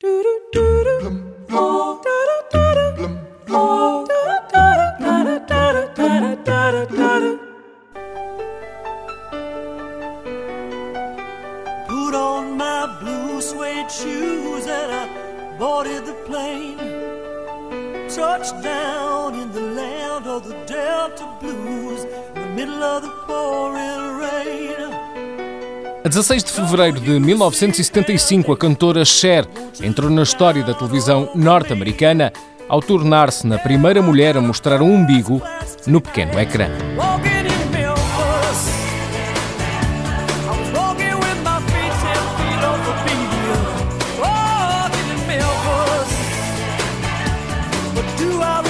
Put on my blue suede shoes and I boarded the plane. Touchdown in the land of the Delta Blues, in the middle of the pouring. A 16 de fevereiro de 1975, a cantora Cher entrou na história da televisão norte-americana ao tornar-se na primeira mulher a mostrar um umbigo no pequeno ecrã. do I